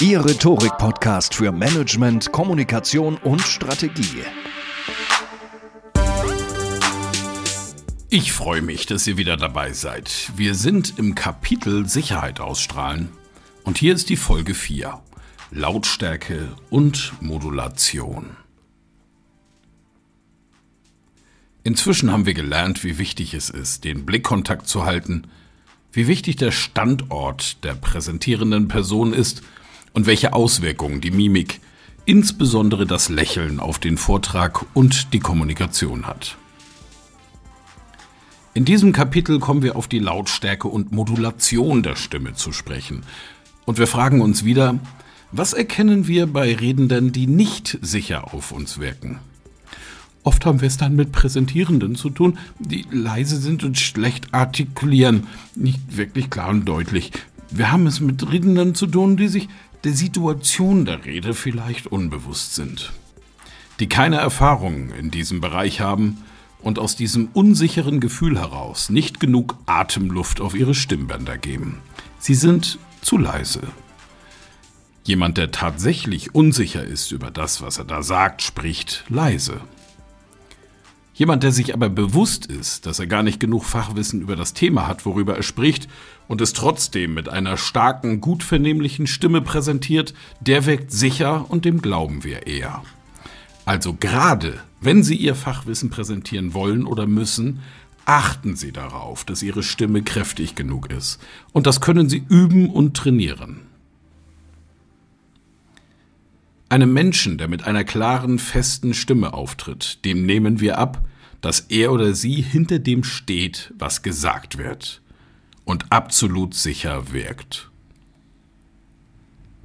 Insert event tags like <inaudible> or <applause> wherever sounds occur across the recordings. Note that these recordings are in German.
Ihr Rhetorik-Podcast für Management, Kommunikation und Strategie. Ich freue mich, dass ihr wieder dabei seid. Wir sind im Kapitel Sicherheit ausstrahlen und hier ist die Folge 4. Lautstärke und Modulation. Inzwischen haben wir gelernt, wie wichtig es ist, den Blickkontakt zu halten, wie wichtig der Standort der präsentierenden Person ist und welche Auswirkungen die Mimik, insbesondere das Lächeln auf den Vortrag und die Kommunikation hat. In diesem Kapitel kommen wir auf die Lautstärke und Modulation der Stimme zu sprechen. Und wir fragen uns wieder, was erkennen wir bei Redenden, die nicht sicher auf uns wirken? Oft haben wir es dann mit Präsentierenden zu tun, die leise sind und schlecht artikulieren, nicht wirklich klar und deutlich. Wir haben es mit Redenden zu tun, die sich der Situation der Rede vielleicht unbewusst sind, die keine Erfahrung in diesem Bereich haben und aus diesem unsicheren Gefühl heraus nicht genug Atemluft auf ihre Stimmbänder geben. Sie sind zu leise. Jemand, der tatsächlich unsicher ist über das, was er da sagt, spricht leise. Jemand, der sich aber bewusst ist, dass er gar nicht genug Fachwissen über das Thema hat, worüber er spricht, und es trotzdem mit einer starken, gut vernehmlichen Stimme präsentiert, der wirkt sicher und dem glauben wir eher. Also gerade, wenn Sie Ihr Fachwissen präsentieren wollen oder müssen, achten Sie darauf, dass Ihre Stimme kräftig genug ist. Und das können Sie üben und trainieren. Einem Menschen, der mit einer klaren, festen Stimme auftritt, dem nehmen wir ab, dass er oder sie hinter dem steht, was gesagt wird und absolut sicher wirkt.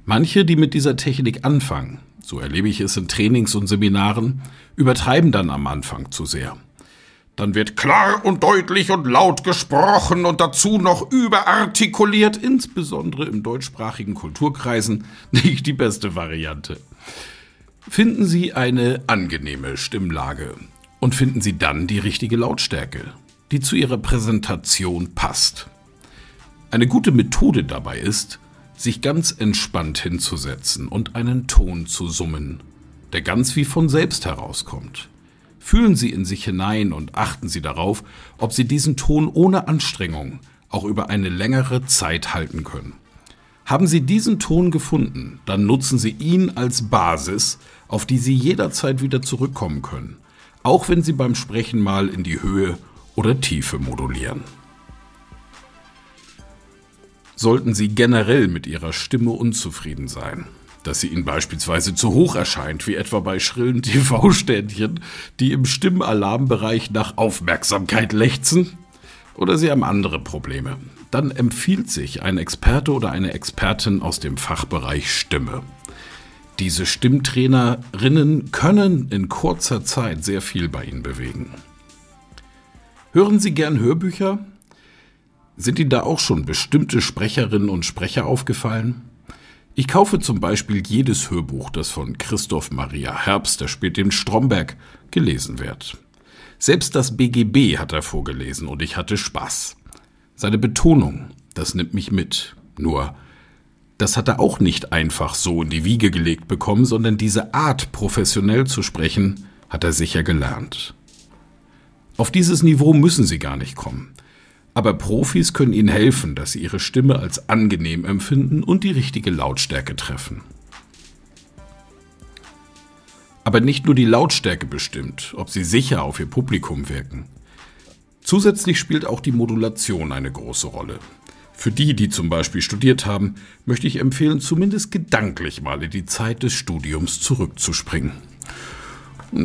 Manche, die mit dieser Technik anfangen, so erlebe ich es in Trainings und Seminaren, übertreiben dann am Anfang zu sehr. Dann wird klar und deutlich und laut gesprochen und dazu noch überartikuliert, insbesondere im deutschsprachigen Kulturkreisen, <laughs> nicht die beste Variante. Finden Sie eine angenehme Stimmlage und finden Sie dann die richtige Lautstärke, die zu Ihrer Präsentation passt. Eine gute Methode dabei ist, sich ganz entspannt hinzusetzen und einen Ton zu summen, der ganz wie von selbst herauskommt. Fühlen Sie in sich hinein und achten Sie darauf, ob Sie diesen Ton ohne Anstrengung auch über eine längere Zeit halten können. Haben Sie diesen Ton gefunden, dann nutzen Sie ihn als Basis, auf die Sie jederzeit wieder zurückkommen können, auch wenn Sie beim Sprechen mal in die Höhe oder Tiefe modulieren. Sollten Sie generell mit Ihrer Stimme unzufrieden sein, dass sie Ihnen beispielsweise zu hoch erscheint, wie etwa bei schrillen <laughs> TV-Ständchen, die im Stimmalarmbereich nach Aufmerksamkeit lechzen? Oder Sie haben andere Probleme? Dann empfiehlt sich ein Experte oder eine Expertin aus dem Fachbereich Stimme. Diese Stimmtrainerinnen können in kurzer Zeit sehr viel bei Ihnen bewegen. Hören Sie gern Hörbücher? Sind Ihnen da auch schon bestimmte Sprecherinnen und Sprecher aufgefallen? Ich kaufe zum Beispiel jedes Hörbuch, das von Christoph Maria Herbst, der spielt den Stromberg, gelesen wird. Selbst das BGB hat er vorgelesen und ich hatte Spaß. Seine Betonung, das nimmt mich mit. Nur, das hat er auch nicht einfach so in die Wiege gelegt bekommen, sondern diese Art, professionell zu sprechen, hat er sicher gelernt. Auf dieses Niveau müssen Sie gar nicht kommen. Aber Profis können Ihnen helfen, dass Sie Ihre Stimme als angenehm empfinden und die richtige Lautstärke treffen. Aber nicht nur die Lautstärke bestimmt, ob Sie sicher auf Ihr Publikum wirken. Zusätzlich spielt auch die Modulation eine große Rolle. Für die, die zum Beispiel studiert haben, möchte ich empfehlen, zumindest gedanklich mal in die Zeit des Studiums zurückzuspringen.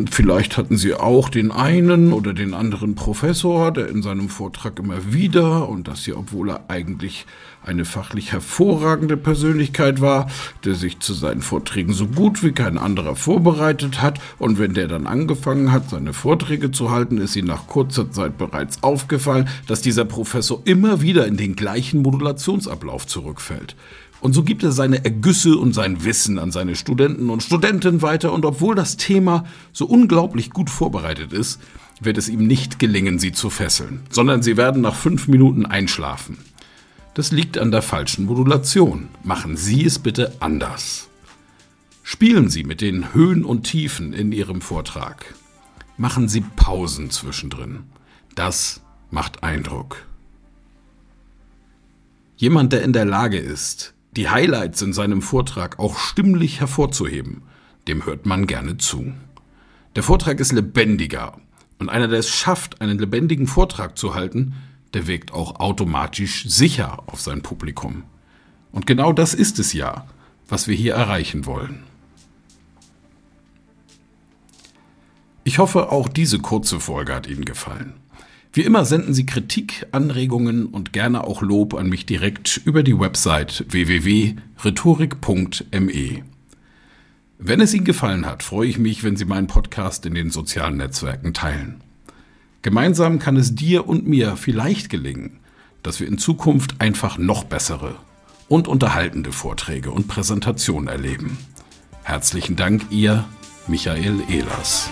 Vielleicht hatten Sie auch den einen oder den anderen Professor, der in seinem Vortrag immer wieder, und das hier, obwohl er eigentlich eine fachlich hervorragende Persönlichkeit war, der sich zu seinen Vorträgen so gut wie kein anderer vorbereitet hat, und wenn der dann angefangen hat, seine Vorträge zu halten, ist ihm nach kurzer Zeit bereits aufgefallen, dass dieser Professor immer wieder in den gleichen Modulationsablauf zurückfällt. Und so gibt er seine Ergüsse und sein Wissen an seine Studenten und Studentinnen weiter. Und obwohl das Thema so unglaublich gut vorbereitet ist, wird es ihm nicht gelingen, sie zu fesseln, sondern sie werden nach fünf Minuten einschlafen. Das liegt an der falschen Modulation. Machen Sie es bitte anders. Spielen Sie mit den Höhen und Tiefen in Ihrem Vortrag. Machen Sie Pausen zwischendrin. Das macht Eindruck. Jemand, der in der Lage ist, die Highlights in seinem Vortrag auch stimmlich hervorzuheben, dem hört man gerne zu. Der Vortrag ist lebendiger und einer, der es schafft, einen lebendigen Vortrag zu halten, der wirkt auch automatisch sicher auf sein Publikum. Und genau das ist es ja, was wir hier erreichen wollen. Ich hoffe, auch diese kurze Folge hat Ihnen gefallen. Wie immer senden Sie Kritik, Anregungen und gerne auch Lob an mich direkt über die Website www.rhetorik.me. Wenn es Ihnen gefallen hat, freue ich mich, wenn Sie meinen Podcast in den sozialen Netzwerken teilen. Gemeinsam kann es dir und mir vielleicht gelingen, dass wir in Zukunft einfach noch bessere und unterhaltende Vorträge und Präsentationen erleben. Herzlichen Dank, Ihr Michael Ehlers.